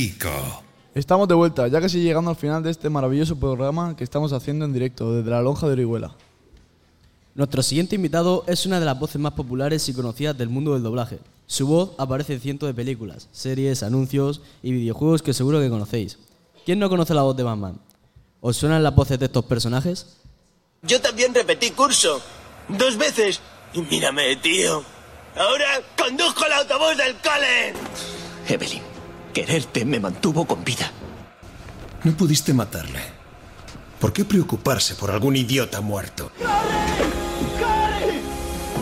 pico. Estamos de vuelta, ya casi llegando al final de este maravilloso programa que estamos haciendo en directo desde la lonja de Orihuela. Nuestro siguiente invitado es una de las voces más populares y conocidas del mundo del doblaje. Su voz aparece en cientos de películas, series, anuncios y videojuegos que seguro que conocéis. ¿Quién no conoce la voz de Batman? ¿Os suenan las voces de estos personajes? Yo también repetí curso. Dos veces. Y mírame, tío. Ahora conduzco el autobús del cole. Evelyn, quererte me mantuvo con vida. No pudiste matarle. ¿Por qué preocuparse por algún idiota muerto? ¡Cari!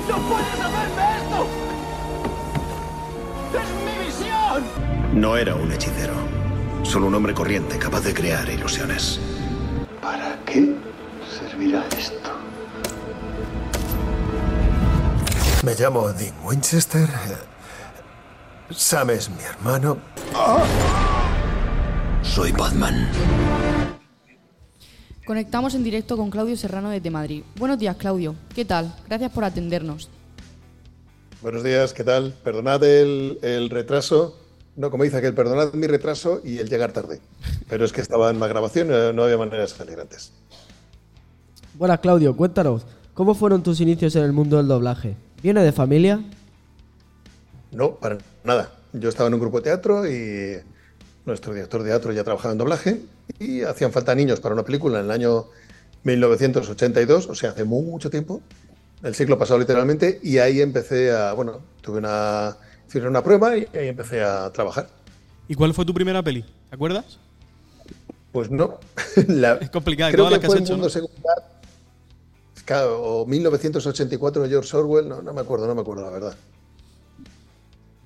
¡No puedes hacerme esto! ¡Es mi visión! No era un hechicero. Solo un hombre corriente capaz de crear ilusiones. ¿Para qué servirá esto? Me llamo Dean Winchester. Sam es mi hermano. Soy Batman. Conectamos en directo con Claudio Serrano desde Madrid. Buenos días, Claudio. ¿Qué tal? Gracias por atendernos. Buenos días, ¿qué tal? Perdonad el, el retraso. No, como dice aquel, perdonad mi retraso y el llegar tarde. Pero es que estaba en la grabación y no había manera de salir antes. Buenas, Claudio. Cuéntanos, ¿cómo fueron tus inicios en el mundo del doblaje? ¿Viene de familia? No, para nada. Yo estaba en un grupo de teatro y nuestro director de teatro ya trabajaba en doblaje y hacían falta niños para una película en el año 1982, o sea, hace mucho tiempo, el siglo pasado literalmente, y ahí empecé a, bueno, tuve una, hice una prueba y ahí empecé a trabajar. ¿Y cuál fue tu primera peli? ¿Te acuerdas? Pues no. La- Es complicado, creo todas que las que fue has hecho, o 1984 de George Orwell, no, no me acuerdo, no me acuerdo la verdad.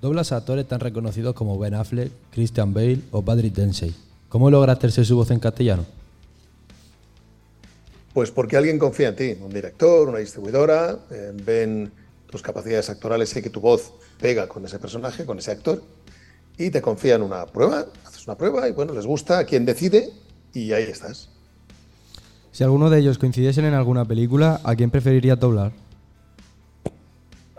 Doblas a actores tan reconocidos como Ben Affleck, Christian Bale o Patrick Dempsey. ¿Cómo lograste ser su voz en castellano? Pues porque alguien confía en ti, un director, una distribuidora, eh, ven tus capacidades actorales y que tu voz pega con ese personaje, con ese actor, y te confían una prueba, haces una prueba y bueno, les gusta a quien decide y ahí estás. Si alguno de ellos coincidiesen en alguna película, ¿a quién preferirías doblar?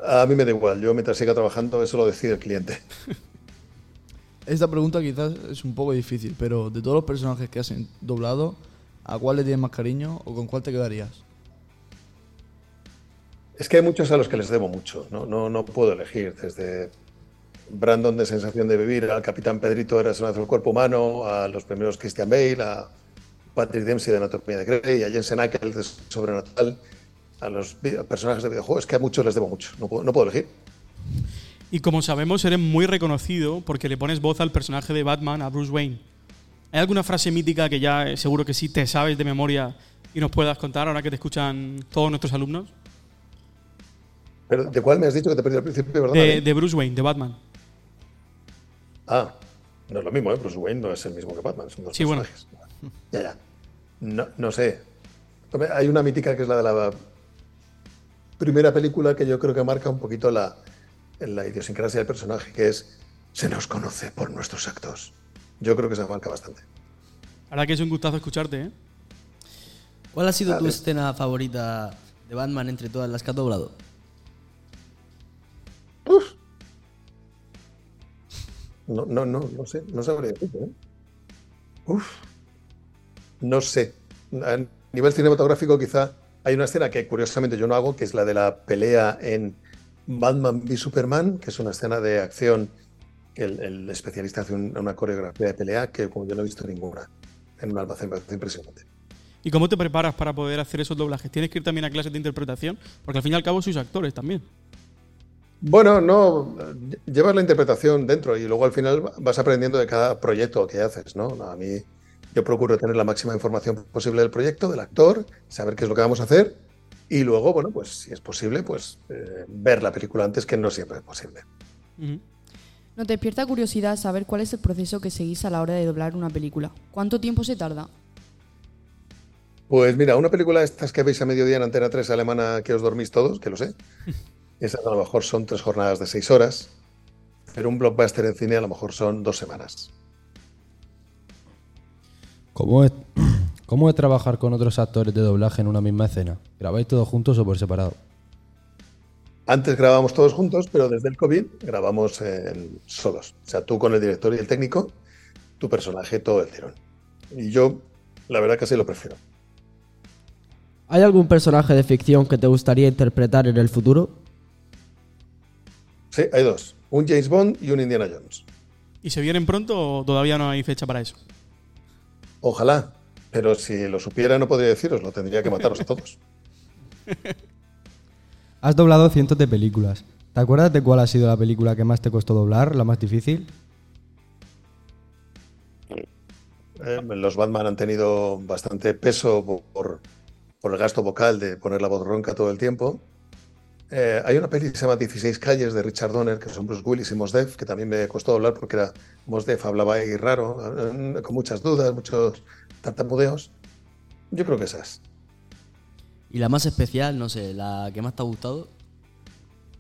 A mí me da igual, yo mientras siga trabajando eso lo decide el cliente. Esta pregunta quizás es un poco difícil, pero de todos los personajes que has doblado, ¿a cuál le tienes más cariño o con cuál te quedarías? Es que hay muchos a los que les debo mucho, no, no, no puedo elegir, desde Brandon de Sensación de Vivir, al Capitán Pedrito de Resonancia del Cuerpo Humano, a los primeros Christian Bale, a Patrick Dempsey de Anatomía de Grey, a Jensen Ackles de Sobrenatural, a los personajes de videojuegos, que a muchos les debo mucho, no puedo, no puedo elegir. Y como sabemos, eres muy reconocido porque le pones voz al personaje de Batman, a Bruce Wayne. ¿Hay alguna frase mítica que ya eh, seguro que sí te sabes de memoria y nos puedas contar ahora que te escuchan todos nuestros alumnos? Pero, ¿De cuál me has dicho que te he perdido al principio, verdad? De, de Bruce Wayne, de Batman. Ah, no es lo mismo, ¿eh? Bruce Wayne no es el mismo que Batman, son dos Sí, bueno. personajes. Ya, ya. No, no sé. Hay una mítica que es la de la primera película que yo creo que marca un poquito la, la idiosincrasia del personaje, que es se nos conoce por nuestros actos. Yo creo que se marca bastante. Verdad que es un gustazo escucharte, ¿eh? ¿Cuál ha sido tu escena favorita de Batman entre todas las que has doblado? No, no, no, no sé, no sabría decirte, ¿eh? Uf, no sé. A nivel cinematográfico quizá hay una escena que curiosamente yo no hago, que es la de la pelea en Batman v Superman, que es una escena de acción que el, el especialista hace un- una coreografía de pelea que como yo no he visto ninguna en un almacén, me parece impresionante. ¿Y cómo te preparas para poder hacer esos doblajes? ¿Tienes que ir también a clases de interpretación? Porque al fin y al cabo sois actores también. Bueno, no, lle- llevas la interpretación dentro y luego al final vas aprendiendo de cada proyecto que haces, ¿no? A mí yo procuro tener la máxima información posible del proyecto, del actor, saber qué es lo que vamos a hacer y luego, bueno, pues si es posible, pues eh, ver la película antes, que no siempre es posible. Nos despierta curiosidad saber cuál es el proceso que seguís a la hora de doblar una película. ¿Cuánto tiempo se tarda? Pues mira, una película de estas que veis a mediodía en Antena 3 alemana que os dormís todos, que lo sé, esas a lo mejor son tres jornadas de seis horas, pero un blockbuster en cine a lo mejor son dos semanas. ¿Cómo es, ¿Cómo es trabajar con otros actores de doblaje en una misma escena? ¿Grabáis todos juntos o por separado? Antes grabábamos todos juntos, pero desde el COVID grabamos en solos. O sea, tú con el director y el técnico tu personaje todo el tirón. Y yo, la verdad que sí lo prefiero. ¿Hay algún personaje de ficción que te gustaría interpretar en el futuro? Sí, hay dos. Un James Bond y un Indiana Jones. ¿Y se vienen pronto o todavía no hay fecha para eso? Ojalá, pero si lo supiera no podría deciros, lo tendría que mataros a todos. Has doblado cientos de películas. ¿Te acuerdas de cuál ha sido la película que más te costó doblar, la más difícil? Eh, los Batman han tenido bastante peso por, por el gasto vocal de poner la voz ronca todo el tiempo. Eh, hay una peli que se llama 16 calles de Richard Donner, que son Bruce Willis y Mos Def, que también me costó hablar porque era Mos Def hablaba ahí raro, eh, con muchas dudas, muchos tartamudeos. Yo creo que esas. Y la más especial, no sé, la que más te ha gustado.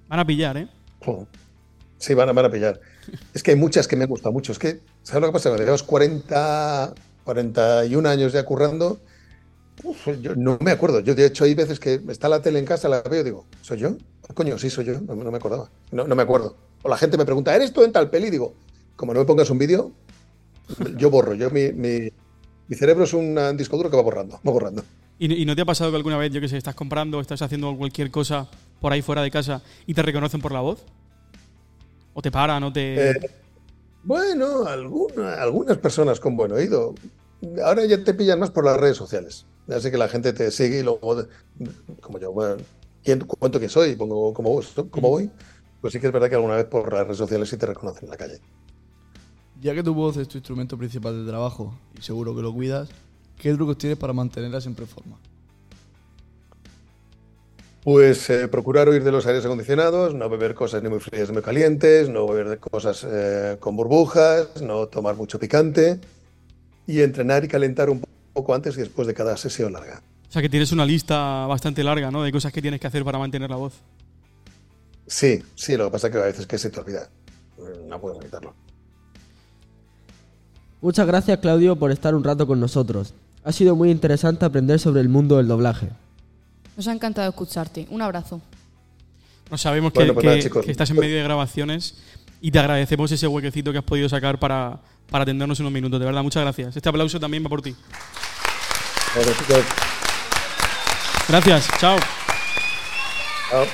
Van a pillar, ¿eh? Oh. Sí, van a, van a pillar. Es que hay muchas que me gustan mucho. Es que, ¿sabes lo que pasa? Cuando llevas 40, 41 años ya currando, uf, yo no me acuerdo. Yo, de hecho, hay veces que está la tele en casa, la veo y digo, ¿soy yo? Coño, sí, soy yo. No, no me acordaba. No, no, me acuerdo. O la gente me pregunta, ¿eres tú en tal peli? Digo, como no me pongas un vídeo, yo borro. Yo, mi, mi, mi cerebro es un disco duro que va borrando, va borrando. ¿Y, ¿Y, no te ha pasado que alguna vez, yo que sé, estás comprando, estás haciendo cualquier cosa por ahí fuera de casa y te reconocen por la voz? ¿O te paran o te...? Eh, bueno, alguna, algunas personas con buen oído. Ahora ya te pillan más por las redes sociales. Así que la gente te sigue y luego, como yo, bueno, ¿quién, cuento quién soy, pongo cómo, cómo voy. Pues sí que es verdad que alguna vez por las redes sociales sí te reconocen en la calle. Ya que tu voz es tu instrumento principal de trabajo y seguro que lo cuidas, ¿qué trucos tienes para mantenerla siempre en forma? Pues eh, procurar huir de los aires acondicionados, no beber cosas ni muy frías ni muy calientes, no beber cosas eh, con burbujas, no tomar mucho picante y entrenar y calentar un poco antes y después de cada sesión larga. O sea que tienes una lista bastante larga, ¿no? De cosas que tienes que hacer para mantener la voz. Sí, sí, lo que pasa es que a veces que se te olvida. No puedo evitarlo. Muchas gracias Claudio por estar un rato con nosotros. Ha sido muy interesante aprender sobre el mundo del doblaje. Nos ha encantado escucharte. Un abrazo. No sabemos que, Bueno, pues nada, que- chicos. que estás en medio de grabaciones y te agradecemos ese huequecito que has podido sacar para, para atendernos unos minutos. De verdad, muchas gracias. Este aplauso también va por ti. Gracias. Chao. chao.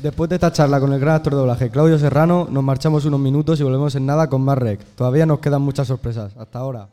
Después de esta charla con el gran actor de doblaje Claudio Serrano, nos marchamos unos minutos y volvemos en nada con más rec. Todavía nos quedan muchas sorpresas. Hasta ahora.